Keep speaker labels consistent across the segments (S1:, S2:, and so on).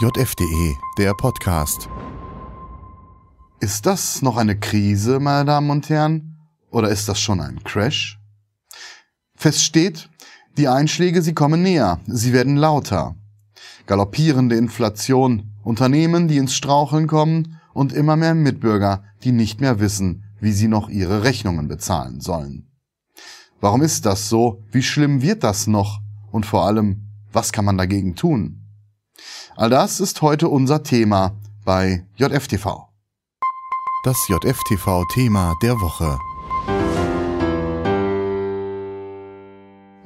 S1: JFDE, der Podcast. Ist das noch eine Krise, meine Damen und Herren? Oder ist das schon ein Crash? Fest steht, die Einschläge, sie kommen näher, sie werden lauter. Galoppierende Inflation, Unternehmen, die ins Straucheln kommen und immer mehr Mitbürger, die nicht mehr wissen, wie sie noch ihre Rechnungen bezahlen sollen. Warum ist das so? Wie schlimm wird das noch? Und vor allem, was kann man dagegen tun? All das ist heute unser Thema bei JFTV. Das JFTV-Thema der Woche.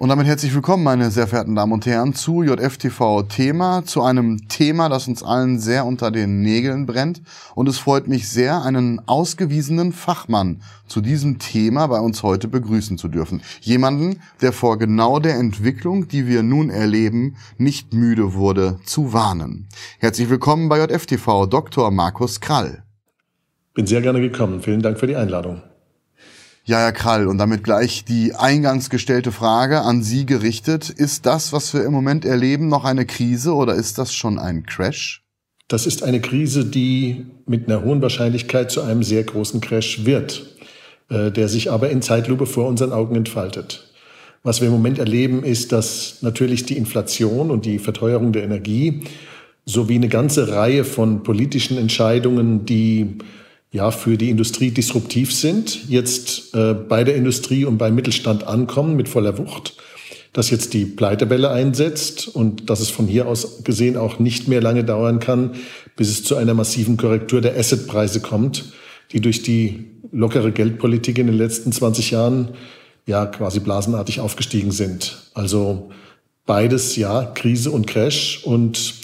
S1: Und damit herzlich willkommen, meine sehr verehrten Damen und Herren, zu JFTV Thema, zu einem Thema, das uns allen sehr unter den Nägeln brennt. Und es freut mich sehr, einen ausgewiesenen Fachmann zu diesem Thema bei uns heute begrüßen zu dürfen. Jemanden, der vor genau der Entwicklung, die wir nun erleben, nicht müde wurde zu warnen. Herzlich willkommen bei JFTV, Dr. Markus Krall.
S2: Bin sehr gerne gekommen. Vielen Dank für die Einladung.
S1: Ja, Herr Krall, und damit gleich die eingangs gestellte Frage an Sie gerichtet. Ist das, was wir im Moment erleben, noch eine Krise oder ist das schon ein Crash?
S2: Das ist eine Krise, die mit einer hohen Wahrscheinlichkeit zu einem sehr großen Crash wird, äh, der sich aber in Zeitlupe vor unseren Augen entfaltet. Was wir im Moment erleben, ist, dass natürlich die Inflation und die Verteuerung der Energie sowie eine ganze Reihe von politischen Entscheidungen, die ja für die Industrie disruptiv sind, jetzt äh, bei der Industrie und beim Mittelstand ankommen mit voller Wucht, dass jetzt die Pleitewelle einsetzt und dass es von hier aus gesehen auch nicht mehr lange dauern kann, bis es zu einer massiven Korrektur der Assetpreise kommt, die durch die lockere Geldpolitik in den letzten 20 Jahren ja quasi blasenartig aufgestiegen sind. Also beides ja Krise und Crash und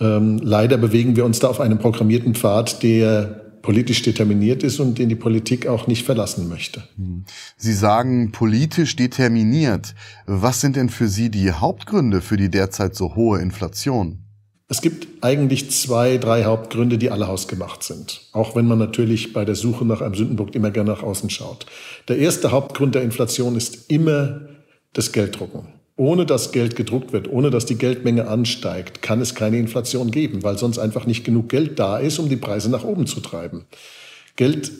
S2: ähm, leider bewegen wir uns da auf einem programmierten Pfad, der politisch determiniert ist und den die Politik auch nicht verlassen möchte.
S1: Sie sagen politisch determiniert. Was sind denn für Sie die Hauptgründe für die derzeit so hohe Inflation?
S2: Es gibt eigentlich zwei, drei Hauptgründe, die alle hausgemacht sind. Auch wenn man natürlich bei der Suche nach einem Sündenbock immer gerne nach außen schaut. Der erste Hauptgrund der Inflation ist immer das Gelddrucken. Ohne dass Geld gedruckt wird, ohne dass die Geldmenge ansteigt, kann es keine Inflation geben, weil sonst einfach nicht genug Geld da ist, um die Preise nach oben zu treiben. Geld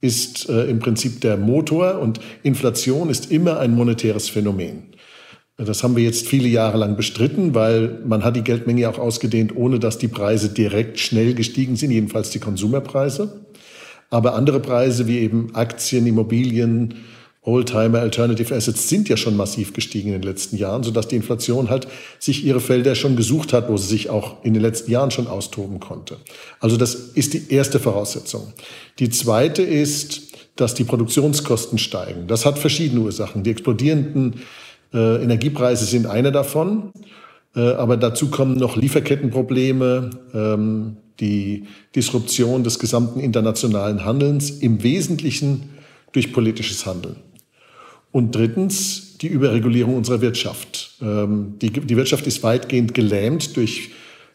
S2: ist äh, im Prinzip der Motor und Inflation ist immer ein monetäres Phänomen. Das haben wir jetzt viele Jahre lang bestritten, weil man hat die Geldmenge auch ausgedehnt, ohne dass die Preise direkt schnell gestiegen sind, jedenfalls die Konsumerpreise. Aber andere Preise wie eben Aktien, Immobilien, Oldtimer Alternative Assets sind ja schon massiv gestiegen in den letzten Jahren, sodass die Inflation halt sich ihre Felder schon gesucht hat, wo sie sich auch in den letzten Jahren schon austoben konnte. Also das ist die erste Voraussetzung. Die zweite ist, dass die Produktionskosten steigen. Das hat verschiedene Ursachen. Die explodierenden äh, Energiepreise sind eine davon. Äh, aber dazu kommen noch Lieferkettenprobleme, ähm, die Disruption des gesamten internationalen Handelns, im Wesentlichen durch politisches Handeln. Und drittens die Überregulierung unserer Wirtschaft. Ähm, die, die Wirtschaft ist weitgehend gelähmt durch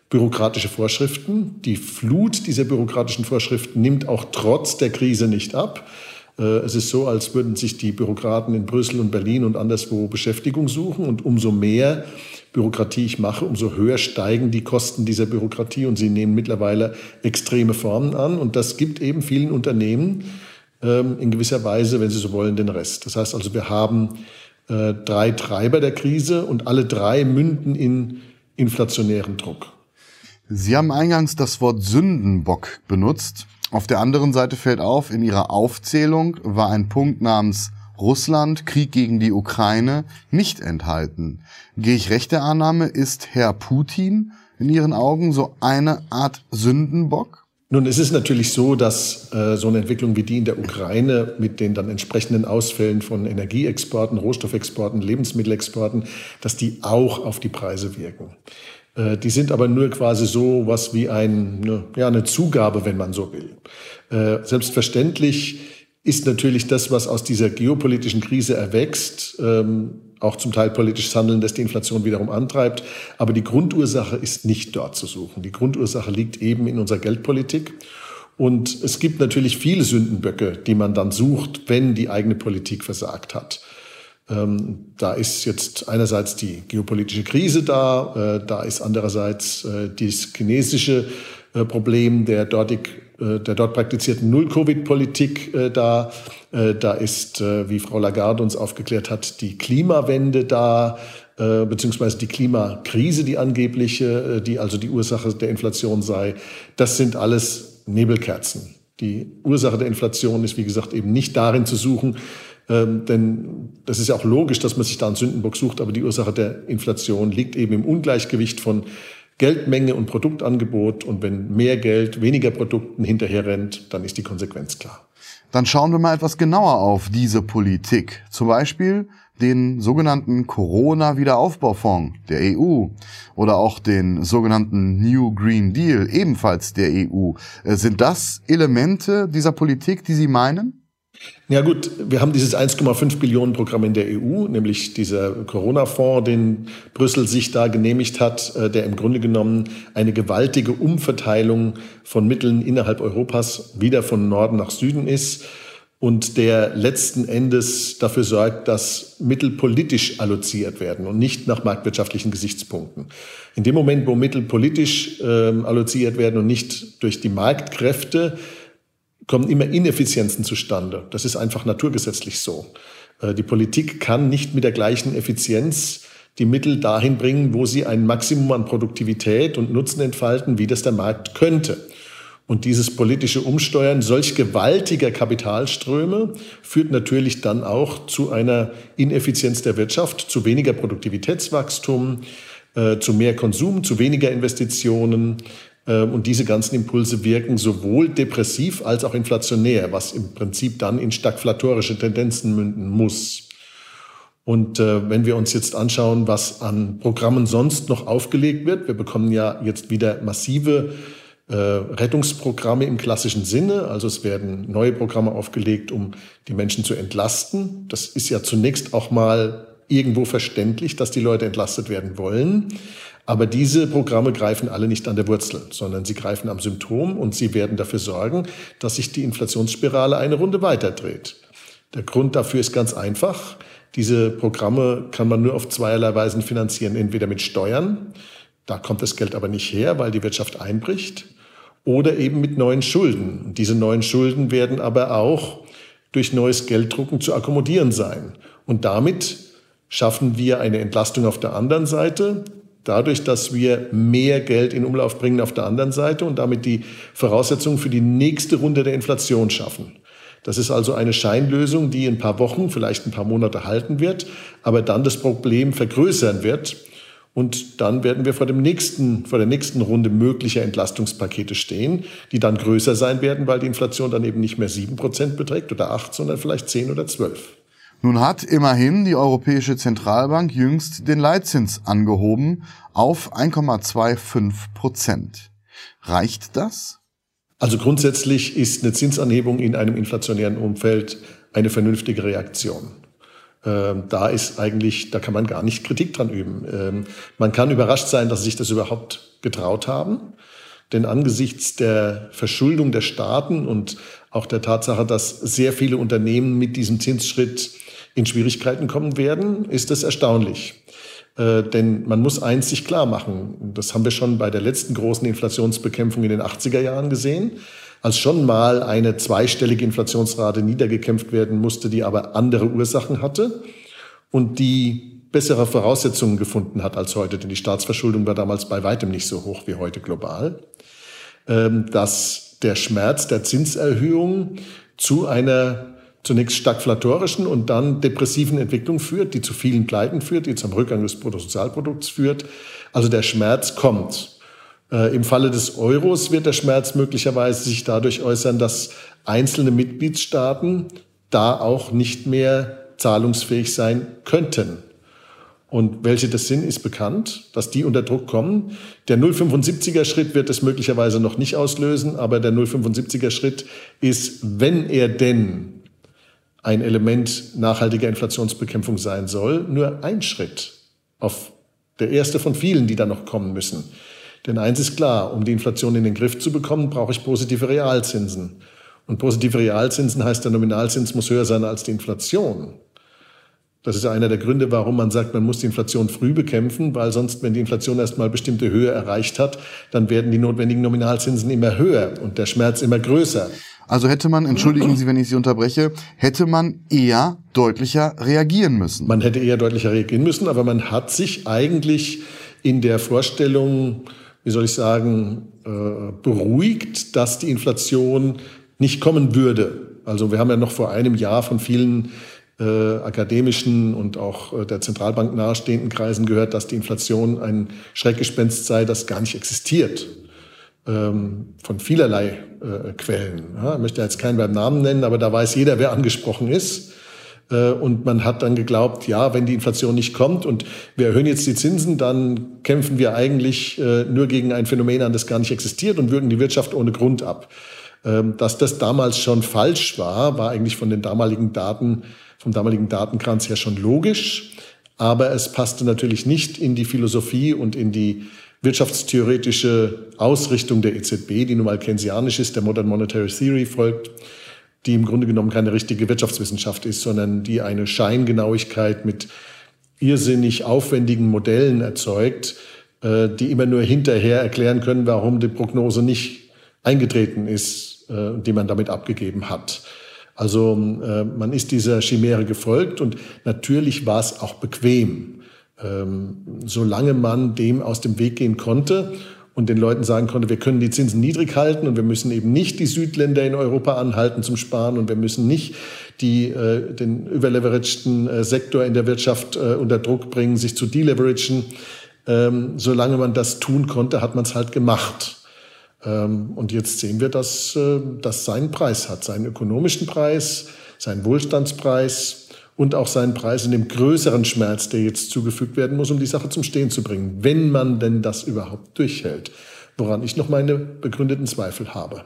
S2: bürokratische Vorschriften. Die Flut dieser bürokratischen Vorschriften nimmt auch trotz der Krise nicht ab. Äh, es ist so, als würden sich die Bürokraten in Brüssel und Berlin und anderswo Beschäftigung suchen. Und umso mehr Bürokratie ich mache, umso höher steigen die Kosten dieser Bürokratie. Und sie nehmen mittlerweile extreme Formen an. Und das gibt eben vielen Unternehmen in gewisser Weise, wenn Sie so wollen, den Rest. Das heißt also, wir haben äh, drei Treiber der Krise und alle drei münden in inflationären Druck.
S1: Sie haben eingangs das Wort Sündenbock benutzt. Auf der anderen Seite fällt auf, in Ihrer Aufzählung war ein Punkt namens Russland, Krieg gegen die Ukraine nicht enthalten. Gehe ich recht der Annahme, ist Herr Putin in Ihren Augen so eine Art Sündenbock?
S2: Nun, es ist natürlich so, dass äh, so eine Entwicklung wie die in der Ukraine mit den dann entsprechenden Ausfällen von Energieexporten, Rohstoffexporten, Lebensmittelexporten, dass die auch auf die Preise wirken. Äh, die sind aber nur quasi so was wie ein, ne, ja, eine Zugabe, wenn man so will. Äh, selbstverständlich ist natürlich das, was aus dieser geopolitischen Krise erwächst, ähm, auch zum Teil politisches Handeln, das die Inflation wiederum antreibt. Aber die Grundursache ist nicht dort zu suchen. Die Grundursache liegt eben in unserer Geldpolitik. Und es gibt natürlich viele Sündenböcke, die man dann sucht, wenn die eigene Politik versagt hat. Ähm, da ist jetzt einerseits die geopolitische Krise da, äh, da ist andererseits äh, das chinesische äh, Problem der dortig der dort praktizierten Null-Covid-Politik äh, da. Äh, da ist, wie Frau Lagarde uns aufgeklärt hat, die Klimawende da, beziehungsweise die Klimakrise, die angebliche, die also die Ursache der Inflation sei. Das sind alles Nebelkerzen. Die Ursache der Inflation ist, wie gesagt, eben nicht darin zu suchen, ähm, denn das ist ja auch logisch, dass man sich da einen Sündenbock sucht, aber die Ursache der Inflation liegt eben im Ungleichgewicht von Geldmenge und Produktangebot und wenn mehr Geld weniger Produkten hinterher rennt, dann ist die Konsequenz klar.
S1: Dann schauen wir mal etwas genauer auf diese Politik. Zum Beispiel den sogenannten Corona-Wiederaufbaufonds der EU oder auch den sogenannten New Green Deal ebenfalls der EU. Äh, sind das Elemente dieser Politik, die Sie meinen?
S2: Ja gut, wir haben dieses 1,5 Billionen Programm in der EU, nämlich dieser Corona-Fonds, den Brüssel sich da genehmigt hat, äh, der im Grunde genommen eine gewaltige Umverteilung von Mitteln innerhalb Europas wieder von Norden nach Süden ist und der letzten Endes dafür sorgt, dass Mittel politisch alloziert werden und nicht nach marktwirtschaftlichen Gesichtspunkten. In dem Moment, wo Mittel politisch äh, alloziert werden und nicht durch die Marktkräfte, kommen immer Ineffizienzen zustande. Das ist einfach naturgesetzlich so. Äh, die Politik kann nicht mit der gleichen Effizienz die Mittel dahin bringen, wo sie ein Maximum an Produktivität und Nutzen entfalten, wie das der Markt könnte. Und dieses politische Umsteuern solch gewaltiger Kapitalströme führt natürlich dann auch zu einer Ineffizienz der Wirtschaft, zu weniger Produktivitätswachstum, äh, zu mehr Konsum, zu weniger Investitionen, und diese ganzen Impulse wirken sowohl depressiv als auch inflationär, was im Prinzip dann in stagflatorische Tendenzen münden muss. Und äh, wenn wir uns jetzt anschauen, was an Programmen sonst noch aufgelegt wird, wir bekommen ja jetzt wieder massive äh, Rettungsprogramme im klassischen Sinne. Also es werden neue Programme aufgelegt, um die Menschen zu entlasten. Das ist ja zunächst auch mal irgendwo verständlich, dass die Leute entlastet werden wollen. Aber diese Programme greifen alle nicht an der Wurzel, sondern sie greifen am Symptom und sie werden dafür sorgen, dass sich die Inflationsspirale eine Runde weiterdreht. Der Grund dafür ist ganz einfach. Diese Programme kann man nur auf zweierlei Weisen finanzieren. Entweder mit Steuern, da kommt das Geld aber nicht her, weil die Wirtschaft einbricht, oder eben mit neuen Schulden. Diese neuen Schulden werden aber auch durch neues Gelddrucken zu akkommodieren sein. Und damit schaffen wir eine Entlastung auf der anderen Seite, dadurch, dass wir mehr Geld in Umlauf bringen auf der anderen Seite und damit die Voraussetzungen für die nächste Runde der Inflation schaffen. Das ist also eine Scheinlösung, die ein paar Wochen, vielleicht ein paar Monate halten wird, aber dann das Problem vergrößern wird. Und dann werden wir vor, dem nächsten, vor der nächsten Runde möglicher Entlastungspakete stehen, die dann größer sein werden, weil die Inflation dann eben nicht mehr sieben Prozent beträgt oder acht, sondern vielleicht zehn oder zwölf.
S1: Nun hat immerhin die Europäische Zentralbank jüngst den Leitzins angehoben auf 1,25 Prozent. Reicht das?
S2: Also grundsätzlich ist eine Zinsanhebung in einem inflationären Umfeld eine vernünftige Reaktion. Ähm, da ist eigentlich, da kann man gar nicht Kritik dran üben. Ähm, man kann überrascht sein, dass sie sich das überhaupt getraut haben. Denn angesichts der Verschuldung der Staaten und auch der Tatsache, dass sehr viele Unternehmen mit diesem Zinsschritt in Schwierigkeiten kommen werden, ist das erstaunlich. Äh, denn man muss eins sich klar machen, das haben wir schon bei der letzten großen Inflationsbekämpfung in den 80er Jahren gesehen, als schon mal eine zweistellige Inflationsrate niedergekämpft werden musste, die aber andere Ursachen hatte und die bessere Voraussetzungen gefunden hat als heute, denn die Staatsverschuldung war damals bei weitem nicht so hoch wie heute global, ähm, dass der Schmerz der Zinserhöhung zu einer zunächst stagflatorischen und dann depressiven Entwicklung führt, die zu vielen Pleiten führt, die zum Rückgang des Bruttosozialprodukts führt. Also der Schmerz kommt. Äh, Im Falle des Euros wird der Schmerz möglicherweise sich dadurch äußern, dass einzelne Mitgliedstaaten da auch nicht mehr zahlungsfähig sein könnten. Und welche das sind, ist bekannt, dass die unter Druck kommen. Der 0,75er Schritt wird es möglicherweise noch nicht auslösen, aber der 0,75er Schritt ist, wenn er denn ein Element nachhaltiger Inflationsbekämpfung sein soll, nur ein Schritt auf der erste von vielen, die da noch kommen müssen. Denn eins ist klar, um die Inflation in den Griff zu bekommen, brauche ich positive Realzinsen. Und positive Realzinsen heißt, der Nominalzins muss höher sein als die Inflation. Das ist einer der Gründe, warum man sagt, man muss die Inflation früh bekämpfen, weil sonst, wenn die Inflation erstmal bestimmte Höhe erreicht hat, dann werden die notwendigen Nominalzinsen immer höher und der Schmerz immer größer.
S1: Also hätte man, entschuldigen Sie, wenn ich Sie unterbreche, hätte man eher deutlicher reagieren müssen.
S2: Man hätte eher deutlicher reagieren müssen, aber man hat sich eigentlich in der Vorstellung, wie soll ich sagen, äh, beruhigt, dass die Inflation nicht kommen würde. Also wir haben ja noch vor einem Jahr von vielen äh, akademischen und auch äh, der Zentralbank nahestehenden Kreisen gehört, dass die Inflation ein Schreckgespenst sei, das gar nicht existiert. Ähm, von vielerlei äh, Quellen. Ja, ich möchte jetzt keinen beim Namen nennen, aber da weiß jeder, wer angesprochen ist. Äh, und man hat dann geglaubt, ja, wenn die Inflation nicht kommt und wir erhöhen jetzt die Zinsen, dann kämpfen wir eigentlich äh, nur gegen ein Phänomen an, das gar nicht existiert und würgen die Wirtschaft ohne Grund ab. Ähm, dass das damals schon falsch war, war eigentlich von den damaligen Daten, vom damaligen Datenkranz her schon logisch. Aber es passte natürlich nicht in die Philosophie und in die wirtschaftstheoretische Ausrichtung der EZB, die nun mal keynesianisch ist, der Modern Monetary Theory folgt, die im Grunde genommen keine richtige Wirtschaftswissenschaft ist, sondern die eine Scheingenauigkeit mit irrsinnig aufwendigen Modellen erzeugt, äh, die immer nur hinterher erklären können, warum die Prognose nicht eingetreten ist, äh, die man damit abgegeben hat. Also äh, man ist dieser Chimäre gefolgt und natürlich war es auch bequem ähm, solange man dem aus dem Weg gehen konnte und den Leuten sagen konnte, wir können die Zinsen niedrig halten und wir müssen eben nicht die Südländer in Europa anhalten zum Sparen und wir müssen nicht die, äh, den überleveragten äh, Sektor in der Wirtschaft äh, unter Druck bringen, sich zu deleveragen. Ähm, solange man das tun konnte, hat man es halt gemacht. Ähm, und jetzt sehen wir, dass äh, das seinen Preis hat, seinen ökonomischen Preis, seinen Wohlstandspreis und auch seinen Preis in dem größeren Schmerz, der jetzt zugefügt werden muss, um die Sache zum Stehen zu bringen, wenn man denn das überhaupt durchhält, woran ich noch meine begründeten Zweifel habe.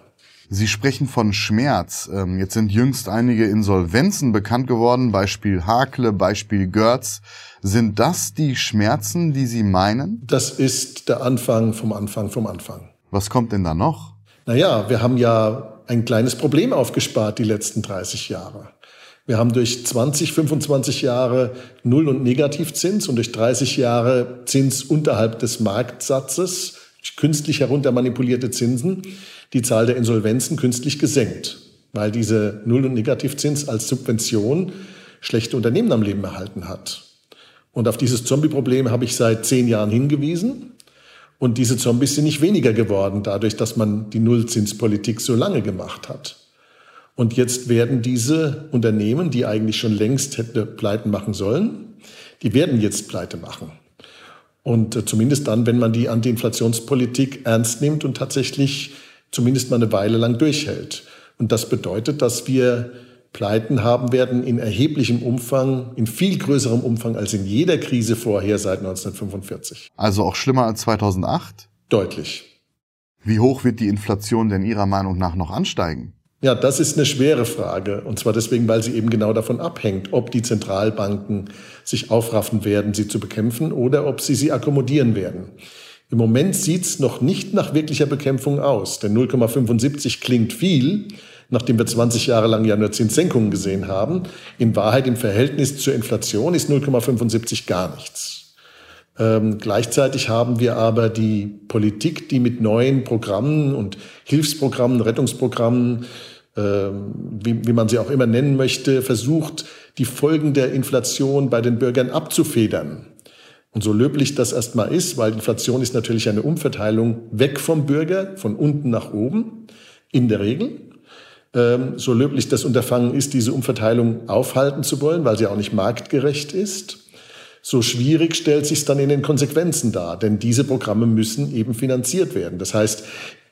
S1: Sie sprechen von Schmerz. Ähm, jetzt sind jüngst einige Insolvenzen bekannt geworden, Beispiel Hakle, Beispiel Görz. Sind das die Schmerzen, die Sie meinen?
S2: Das ist der Anfang vom Anfang vom Anfang.
S1: Was kommt denn da noch?
S2: Naja, wir haben ja ein kleines Problem aufgespart die letzten 30 Jahre. Wir haben durch 20, 25 Jahre Null- und Negativzins und durch 30 Jahre Zins unterhalb des Marktsatzes, künstlich heruntermanipulierte Zinsen, die Zahl der Insolvenzen künstlich gesenkt, weil diese Null- und Negativzins als Subvention schlechte Unternehmen am Leben erhalten hat. Und auf dieses Zombie-Problem habe ich seit zehn Jahren hingewiesen. Und diese Zombies sind nicht weniger geworden, dadurch, dass man die Nullzinspolitik so lange gemacht hat. Und jetzt werden diese Unternehmen, die eigentlich schon längst hätte pleiten machen sollen, die werden jetzt pleite machen. Und äh, zumindest dann, wenn man die Anti-Inflationspolitik ernst nimmt und tatsächlich zumindest mal eine Weile lang durchhält. Und das bedeutet, dass wir Pleiten haben werden in erheblichem Umfang, in viel größerem Umfang als in jeder Krise vorher seit 1945.
S1: Also auch schlimmer als 2008?
S2: Deutlich.
S1: Wie hoch wird die Inflation denn Ihrer Meinung nach noch ansteigen?
S2: Ja, das ist eine schwere Frage. Und zwar deswegen, weil sie eben genau davon abhängt, ob die Zentralbanken sich aufraffen werden, sie zu bekämpfen oder ob sie sie akkommodieren werden. Im Moment sieht's noch nicht nach wirklicher Bekämpfung aus, denn 0,75 klingt viel, nachdem wir 20 Jahre lang ja nur Zinssenkungen gesehen haben. In Wahrheit im Verhältnis zur Inflation ist 0,75 gar nichts. Ähm, gleichzeitig haben wir aber die Politik, die mit neuen Programmen und Hilfsprogrammen, Rettungsprogrammen, ähm, wie, wie man sie auch immer nennen möchte, versucht, die Folgen der Inflation bei den Bürgern abzufedern. Und so löblich das erstmal ist, weil Inflation ist natürlich eine Umverteilung weg vom Bürger, von unten nach oben, in der Regel. Ähm, so löblich das Unterfangen ist, diese Umverteilung aufhalten zu wollen, weil sie auch nicht marktgerecht ist so schwierig stellt sich dann in den Konsequenzen dar, denn diese Programme müssen eben finanziert werden. Das heißt,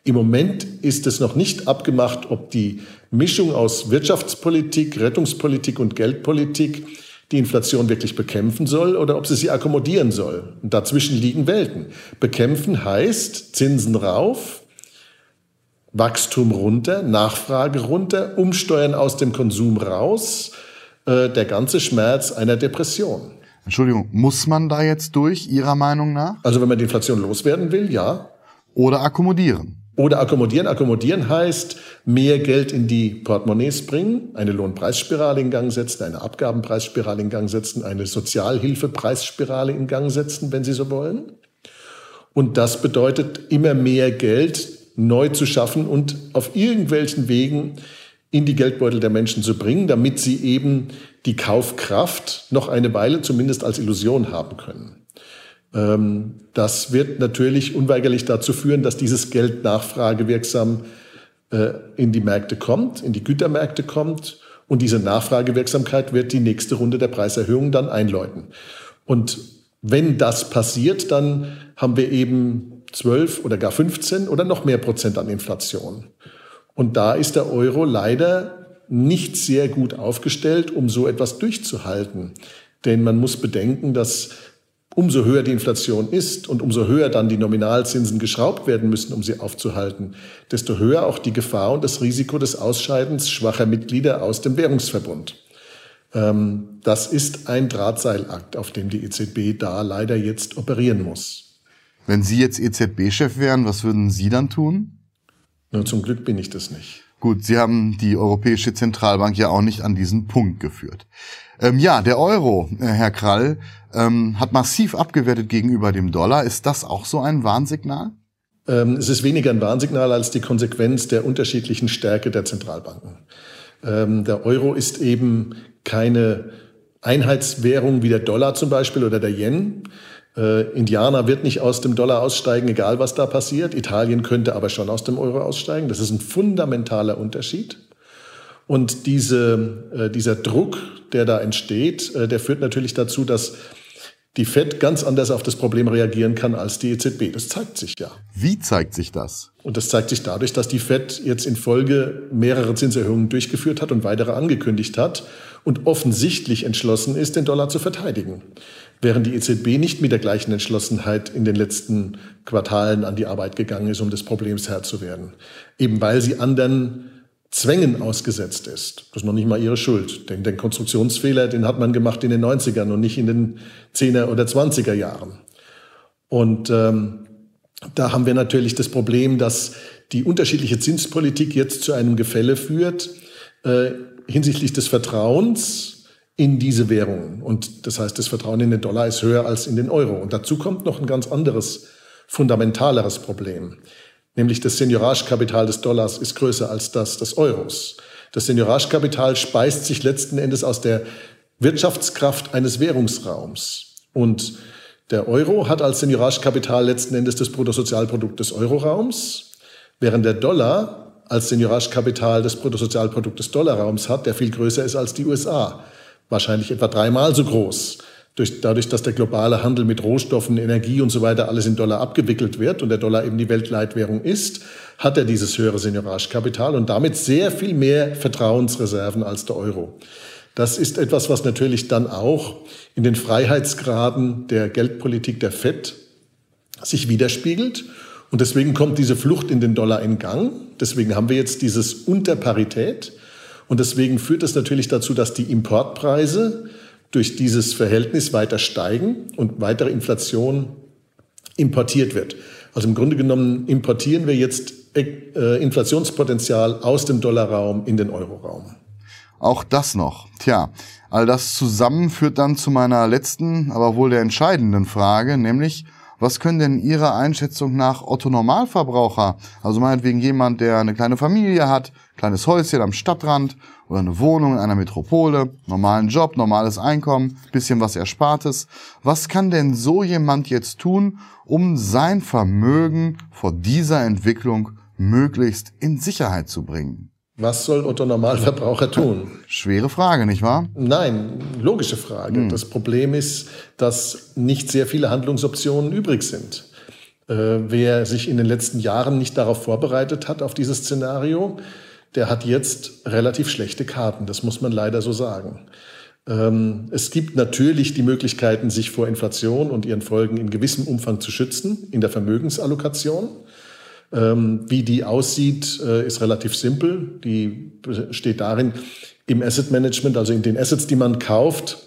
S2: im Moment ist es noch nicht abgemacht, ob die Mischung aus Wirtschaftspolitik, Rettungspolitik und Geldpolitik die Inflation wirklich bekämpfen soll oder ob sie sie akkommodieren soll. Und dazwischen liegen Welten. Bekämpfen heißt Zinsen rauf, Wachstum runter, Nachfrage runter, Umsteuern aus dem Konsum raus, äh, der ganze Schmerz einer Depression.
S1: Entschuldigung, muss man da jetzt durch, Ihrer Meinung nach?
S2: Also wenn man die Inflation loswerden will, ja.
S1: Oder akkommodieren?
S2: Oder akkommodieren. Akkommodieren heißt, mehr Geld in die Portemonnaies bringen, eine Lohnpreisspirale in Gang setzen, eine Abgabenpreisspirale in Gang setzen, eine Sozialhilfepreisspirale in Gang setzen, wenn Sie so wollen. Und das bedeutet immer mehr Geld neu zu schaffen und auf irgendwelchen Wegen in die Geldbeutel der Menschen zu bringen, damit sie eben die Kaufkraft noch eine Weile zumindest als Illusion haben können. Ähm, das wird natürlich unweigerlich dazu führen, dass dieses Geld nachfragewirksam äh, in die Märkte kommt, in die Gütermärkte kommt. Und diese Nachfragewirksamkeit wird die nächste Runde der Preiserhöhung dann einläuten. Und wenn das passiert, dann haben wir eben 12 oder gar 15 oder noch mehr Prozent an Inflation. Und da ist der Euro leider nicht sehr gut aufgestellt, um so etwas durchzuhalten. Denn man muss bedenken, dass umso höher die Inflation ist und umso höher dann die Nominalzinsen geschraubt werden müssen, um sie aufzuhalten, desto höher auch die Gefahr und das Risiko des Ausscheidens schwacher Mitglieder aus dem Währungsverbund. Ähm, das ist ein Drahtseilakt, auf dem die EZB da leider jetzt operieren muss.
S1: Wenn Sie jetzt EZB-Chef wären, was würden Sie dann tun?
S2: Nur zum Glück bin ich das nicht.
S1: Gut, Sie haben die Europäische Zentralbank ja auch nicht an diesen Punkt geführt. Ähm, ja, der Euro, äh, Herr Krall, ähm, hat massiv abgewertet gegenüber dem Dollar. Ist das auch so ein Warnsignal?
S2: Ähm, es ist weniger ein Warnsignal als die Konsequenz der unterschiedlichen Stärke der Zentralbanken. Ähm, der Euro ist eben keine Einheitswährung wie der Dollar zum Beispiel oder der Yen. Äh, Indianer wird nicht aus dem Dollar aussteigen, egal was da passiert. Italien könnte aber schon aus dem Euro aussteigen. Das ist ein fundamentaler Unterschied. Und diese, äh, dieser Druck, der da entsteht, äh, der führt natürlich dazu, dass die Fed ganz anders auf das Problem reagieren kann als die EZB. Das zeigt sich ja.
S1: Wie zeigt sich das?
S2: Und das zeigt sich dadurch, dass die Fed jetzt in Folge mehrere Zinserhöhungen durchgeführt hat und weitere angekündigt hat und offensichtlich entschlossen ist, den Dollar zu verteidigen. Während die EZB nicht mit der gleichen Entschlossenheit in den letzten Quartalen an die Arbeit gegangen ist, um des Problems Herr zu werden. Eben weil sie anderen Zwängen ausgesetzt ist. Das ist noch nicht mal ihre Schuld. Denn den Konstruktionsfehler, den hat man gemacht in den 90ern und nicht in den 10er oder 20er Jahren. Und ähm, da haben wir natürlich das Problem, dass die unterschiedliche Zinspolitik jetzt zu einem Gefälle führt äh, hinsichtlich des Vertrauens in diese Währungen. Und das heißt, das Vertrauen in den Dollar ist höher als in den Euro. Und dazu kommt noch ein ganz anderes, fundamentaleres Problem nämlich das Senioragekapital des Dollars ist größer als das des Euros. Das Senioragekapital speist sich letzten Endes aus der Wirtschaftskraft eines Währungsraums. Und der Euro hat als Senioragekapital letzten Endes das Bruttosozialprodukt des Euroraums, während der Dollar als Senioragekapital das Bruttosozialprodukt des Dollarraums hat, der viel größer ist als die USA. Wahrscheinlich etwa dreimal so groß durch, dadurch, dass der globale Handel mit Rohstoffen, Energie und so weiter alles in Dollar abgewickelt wird und der Dollar eben die Weltleitwährung ist, hat er dieses höhere Senioragekapital und damit sehr viel mehr Vertrauensreserven als der Euro. Das ist etwas, was natürlich dann auch in den Freiheitsgraden der Geldpolitik der FED sich widerspiegelt. Und deswegen kommt diese Flucht in den Dollar in Gang. Deswegen haben wir jetzt dieses Unterparität. Und deswegen führt es natürlich dazu, dass die Importpreise durch dieses Verhältnis weiter steigen und weitere Inflation importiert wird. Also im Grunde genommen importieren wir jetzt äh, Inflationspotenzial aus dem Dollarraum in den Euroraum.
S1: Auch das noch. Tja, all das zusammen führt dann zu meiner letzten, aber wohl der entscheidenden Frage, nämlich was können denn Ihrer Einschätzung nach Otto Normalverbraucher, also meinetwegen jemand, der eine kleine Familie hat, kleines Häuschen am Stadtrand oder eine Wohnung in einer Metropole, normalen Job, normales Einkommen, bisschen was Erspartes, was kann denn so jemand jetzt tun, um sein Vermögen vor dieser Entwicklung möglichst in Sicherheit zu bringen?
S2: Was soll Otto Normalverbraucher tun?
S1: Schwere Frage, nicht wahr?
S2: Nein, logische Frage. Hm. Das Problem ist, dass nicht sehr viele Handlungsoptionen übrig sind. Äh, wer sich in den letzten Jahren nicht darauf vorbereitet hat, auf dieses Szenario, der hat jetzt relativ schlechte Karten. Das muss man leider so sagen. Ähm, es gibt natürlich die Möglichkeiten, sich vor Inflation und ihren Folgen in gewissem Umfang zu schützen in der Vermögensallokation. Ähm, wie die aussieht, äh, ist relativ simpel. Die besteht darin, im Asset Management, also in den Assets, die man kauft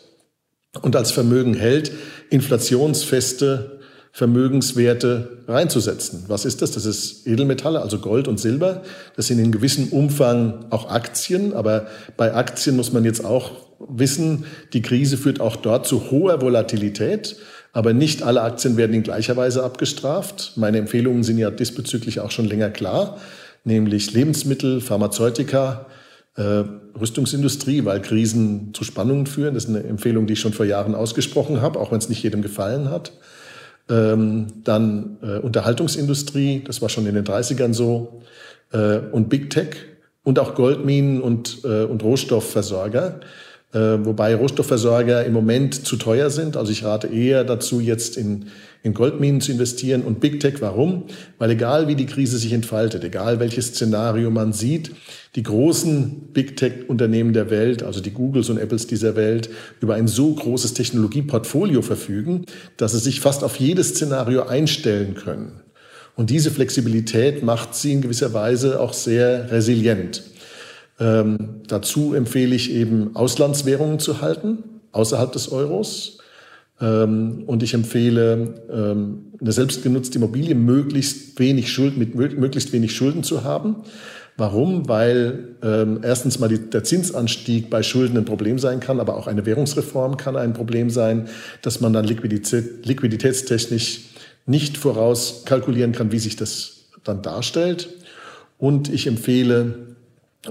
S2: und als Vermögen hält, inflationsfeste Vermögenswerte reinzusetzen. Was ist das? Das ist Edelmetalle, also Gold und Silber. Das sind in gewissem Umfang auch Aktien, aber bei Aktien muss man jetzt auch wissen, die Krise führt auch dort zu hoher Volatilität. Aber nicht alle Aktien werden in gleicher Weise abgestraft. Meine Empfehlungen sind ja diesbezüglich auch schon länger klar, nämlich Lebensmittel, Pharmazeutika, äh, Rüstungsindustrie, weil Krisen zu Spannungen führen. Das ist eine Empfehlung, die ich schon vor Jahren ausgesprochen habe, auch wenn es nicht jedem gefallen hat. Ähm, dann äh, Unterhaltungsindustrie, das war schon in den 30ern so, äh, und Big Tech und auch Goldminen und, äh, und Rohstoffversorger. Äh, wobei Rohstoffversorger im Moment zu teuer sind. Also ich rate eher dazu, jetzt in, in Goldminen zu investieren und Big Tech. Warum? Weil egal wie die Krise sich entfaltet, egal welches Szenario man sieht, die großen Big Tech-Unternehmen der Welt, also die Googles und Apples dieser Welt, über ein so großes Technologieportfolio verfügen, dass sie sich fast auf jedes Szenario einstellen können. Und diese Flexibilität macht sie in gewisser Weise auch sehr resilient. Ähm, dazu empfehle ich eben Auslandswährungen zu halten, außerhalb des Euros. Ähm, und ich empfehle, ähm, eine selbstgenutzte Immobilie möglichst wenig Schulden, mit möglichst wenig Schulden zu haben. Warum? Weil ähm, erstens mal die, der Zinsanstieg bei Schulden ein Problem sein kann, aber auch eine Währungsreform kann ein Problem sein, dass man dann Liquidität, liquiditätstechnisch nicht vorauskalkulieren kann, wie sich das dann darstellt. Und ich empfehle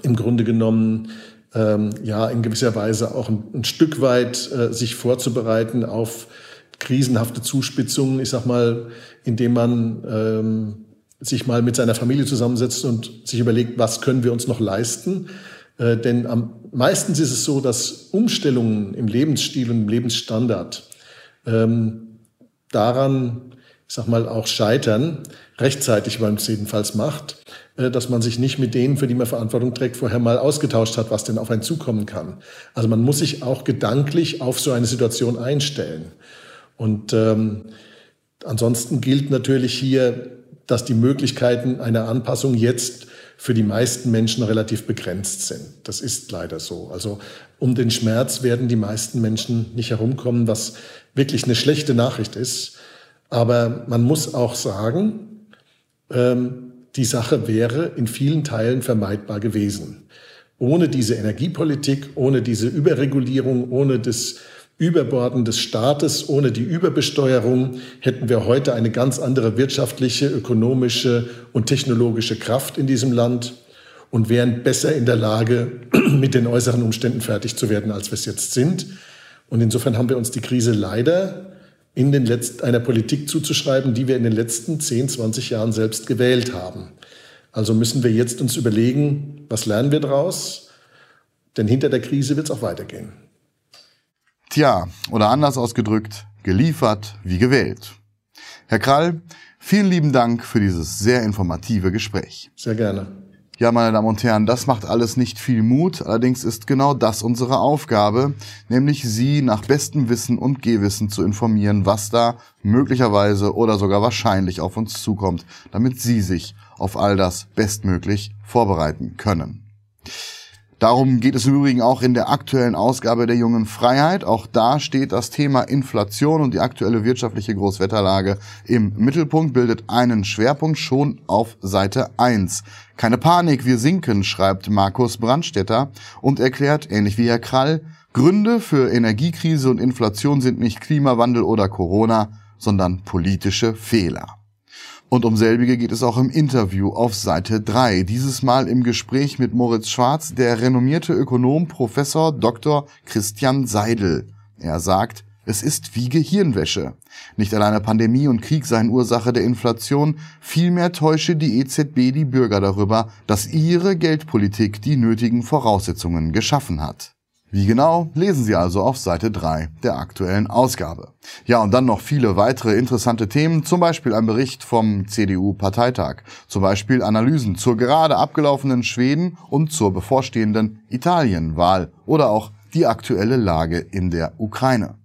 S2: im Grunde genommen ähm, ja in gewisser Weise auch ein, ein Stück weit äh, sich vorzubereiten auf krisenhafte Zuspitzungen. Ich sag mal, indem man ähm, sich mal mit seiner Familie zusammensetzt und sich überlegt, was können wir uns noch leisten. Äh, denn am meistens ist es so, dass Umstellungen im Lebensstil und im Lebensstandard ähm, daran, ich sag mal, auch scheitern, rechtzeitig, wenn man es jedenfalls macht, dass man sich nicht mit denen, für die man Verantwortung trägt, vorher mal ausgetauscht hat, was denn auf einen zukommen kann. Also man muss sich auch gedanklich auf so eine Situation einstellen. Und ähm, ansonsten gilt natürlich hier, dass die Möglichkeiten einer Anpassung jetzt für die meisten Menschen relativ begrenzt sind. Das ist leider so. Also um den Schmerz werden die meisten Menschen nicht herumkommen, was wirklich eine schlechte Nachricht ist. Aber man muss auch sagen, ähm, die Sache wäre in vielen Teilen vermeidbar gewesen. Ohne diese Energiepolitik, ohne diese Überregulierung, ohne das Überborden des Staates, ohne die Überbesteuerung hätten wir heute eine ganz andere wirtschaftliche, ökonomische und technologische Kraft in diesem Land und wären besser in der Lage, mit den äußeren Umständen fertig zu werden, als wir es jetzt sind. Und insofern haben wir uns die Krise leider in den letzten, einer Politik zuzuschreiben, die wir in den letzten 10, 20 Jahren selbst gewählt haben. Also müssen wir jetzt uns überlegen, was lernen wir daraus? Denn hinter der Krise wird es auch weitergehen.
S1: Tja, oder anders ausgedrückt, geliefert wie gewählt. Herr Krall, vielen lieben Dank für dieses sehr informative Gespräch.
S2: Sehr gerne.
S1: Ja, meine Damen und Herren, das macht alles nicht viel Mut, allerdings ist genau das unsere Aufgabe, nämlich Sie nach bestem Wissen und Gehwissen zu informieren, was da möglicherweise oder sogar wahrscheinlich auf uns zukommt, damit Sie sich auf all das bestmöglich vorbereiten können. Darum geht es im Übrigen auch in der aktuellen Ausgabe der Jungen Freiheit. Auch da steht das Thema Inflation und die aktuelle wirtschaftliche Großwetterlage im Mittelpunkt, bildet einen Schwerpunkt schon auf Seite 1. Keine Panik, wir sinken, schreibt Markus Brandstetter und erklärt, ähnlich wie Herr Krall, Gründe für Energiekrise und Inflation sind nicht Klimawandel oder Corona, sondern politische Fehler. Und um selbige geht es auch im Interview auf Seite 3. Dieses Mal im Gespräch mit Moritz Schwarz, der renommierte Ökonom Professor Dr. Christian Seidel. Er sagt, es ist wie Gehirnwäsche. Nicht alleine Pandemie und Krieg seien Ursache der Inflation, vielmehr täusche die EZB die Bürger darüber, dass ihre Geldpolitik die nötigen Voraussetzungen geschaffen hat. Wie genau, lesen Sie also auf Seite 3 der aktuellen Ausgabe. Ja, und dann noch viele weitere interessante Themen, zum Beispiel ein Bericht vom CDU-Parteitag, zum Beispiel Analysen zur gerade abgelaufenen Schweden und zur bevorstehenden Italienwahl oder auch die aktuelle Lage in der Ukraine.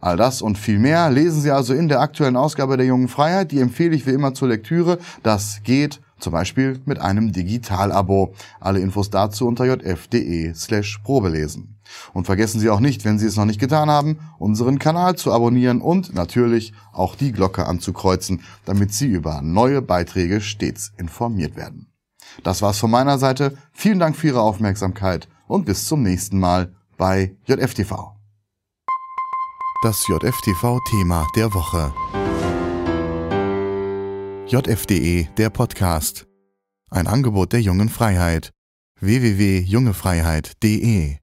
S1: All das und viel mehr lesen Sie also in der aktuellen Ausgabe der Jungen Freiheit. Die empfehle ich wie immer zur Lektüre. Das geht zum Beispiel mit einem Digital-Abo. Alle Infos dazu unter jf.de slash probelesen. Und vergessen Sie auch nicht, wenn Sie es noch nicht getan haben, unseren Kanal zu abonnieren und natürlich auch die Glocke anzukreuzen, damit Sie über neue Beiträge stets informiert werden. Das war's von meiner Seite. Vielen Dank für Ihre Aufmerksamkeit und bis zum nächsten Mal bei JFTV. Das JFTV-Thema der Woche. JFDE, der Podcast. Ein Angebot der jungen Freiheit. www.jungefreiheit.de